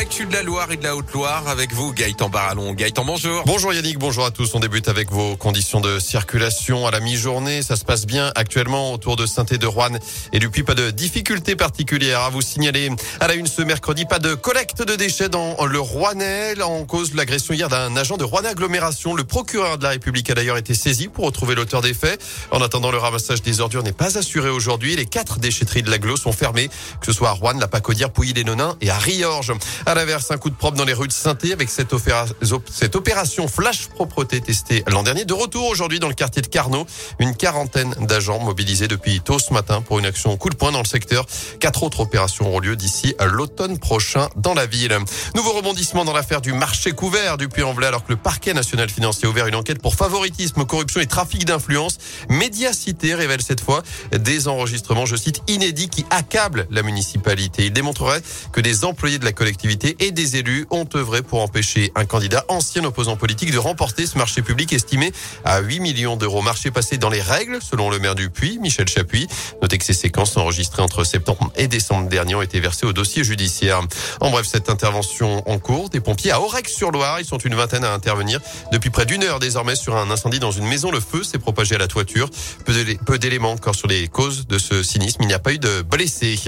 Et de la Loire et de la Haute-Loire avec vous, Gaëtan Barallon. Gaëtan, bonjour. Bonjour Yannick, bonjour à tous. On débute avec vos conditions de circulation à la mi-journée. Ça se passe bien actuellement autour de saint de Rouen et depuis pas de difficultés particulières à vous signaler. À la une ce mercredi, pas de collecte de déchets dans le Rouennais en cause de l'agression hier d'un agent de Rouennais Agglomération. Le procureur de la République a d'ailleurs été saisi pour retrouver l'auteur des faits. En attendant, le ramassage des ordures n'est pas assuré aujourd'hui. Les quatre déchetteries de l'aglo sont fermées, que ce soit à Rouen, la Pacodière, Pouilly-les-Nonins et à Riorges. À l'inverse, un coup de propre dans les rues de saint avec cette, cette opération flash propreté testée l'an dernier. De retour aujourd'hui dans le quartier de Carnot, une quarantaine d'agents mobilisés depuis tôt ce matin pour une action coup de poing dans le secteur. Quatre autres opérations auront lieu d'ici l'automne prochain dans la ville. Nouveau rebondissement dans l'affaire du marché couvert du Puy-en-Velay alors que le parquet national financier a ouvert une enquête pour favoritisme, corruption et trafic d'influence. Médiacité révèle cette fois des enregistrements, je cite, inédits qui accablent la municipalité. Il démontrerait que des employés de la collectivité et des élus ont œuvré pour empêcher un candidat ancien opposant politique de remporter ce marché public estimé à 8 millions d'euros. Marché passé dans les règles, selon le maire du Puy, Michel Chapuis. Notez que ces séquences enregistrées entre septembre et décembre dernier ont été versées au dossier judiciaire. En bref, cette intervention en cours des pompiers à Aurec-sur-Loire, ils sont une vingtaine à intervenir depuis près d'une heure désormais sur un incendie dans une maison. Le feu s'est propagé à la toiture. Peu d'éléments encore sur les causes de ce sinistre. Il n'y a pas eu de blessés.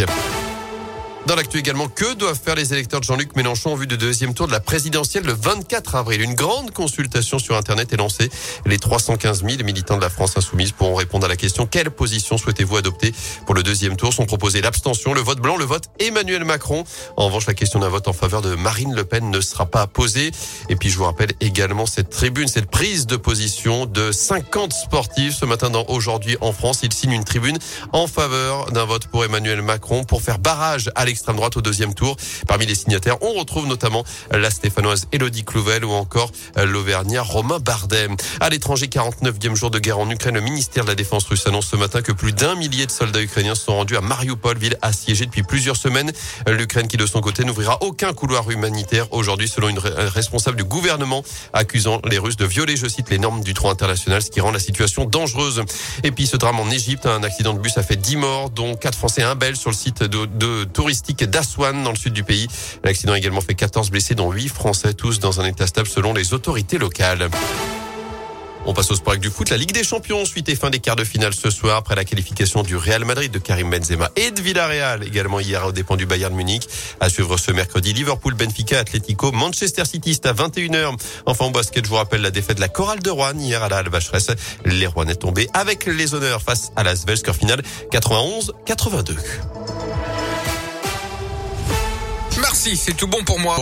Dans l'actu également, que doivent faire les électeurs de Jean-Luc Mélenchon en vue du deuxième tour de la présidentielle le 24 avril? Une grande consultation sur Internet est lancée. Les 315 000 militants de la France insoumise pourront répondre à la question quelle position souhaitez-vous adopter pour le deuxième tour? Sont proposés l'abstention, le vote blanc, le vote Emmanuel Macron. En revanche, la question d'un vote en faveur de Marine Le Pen ne sera pas posée. Et puis, je vous rappelle également cette tribune, cette prise de position de 50 sportifs ce matin dans Aujourd'hui en France. Ils signent une tribune en faveur d'un vote pour Emmanuel Macron pour faire barrage à l'extrême droite au deuxième tour. Parmi les signataires, on retrouve notamment la stéphanoise Elodie Clouvel ou encore l'auvergnat Romain Bardet. À l'étranger, 49e jour de guerre en Ukraine, le ministère de la Défense russe annonce ce matin que plus d'un millier de soldats ukrainiens sont rendus à Mariupol, ville assiégée depuis plusieurs semaines. L'Ukraine qui de son côté n'ouvrira aucun couloir humanitaire aujourd'hui selon une responsable du gouvernement accusant les Russes de violer, je cite, les normes du droit international, ce qui rend la situation dangereuse. Et puis ce drame en Égypte, un accident de bus a fait 10 morts, dont 4 Français et un Belge sur le site de, de tourisme d'Aswan dans le sud du pays. L'accident a également fait 14 blessés dont 8 Français, tous dans un état stable selon les autorités locales. On passe au sport avec du foot. La Ligue des Champions, suite et fin des quarts de finale ce soir après la qualification du Real Madrid de Karim Benzema et de Villarreal également hier au dépend du Bayern Munich. À suivre ce mercredi, Liverpool, Benfica, Atletico, Manchester City, à 21h. Enfin au basket, je vous rappelle la défaite de la Chorale de Rouen hier à la Alvacheresse. Les Rouennais tombés avec les honneurs face à la score final 91-82. Merci, c'est tout bon pour moi.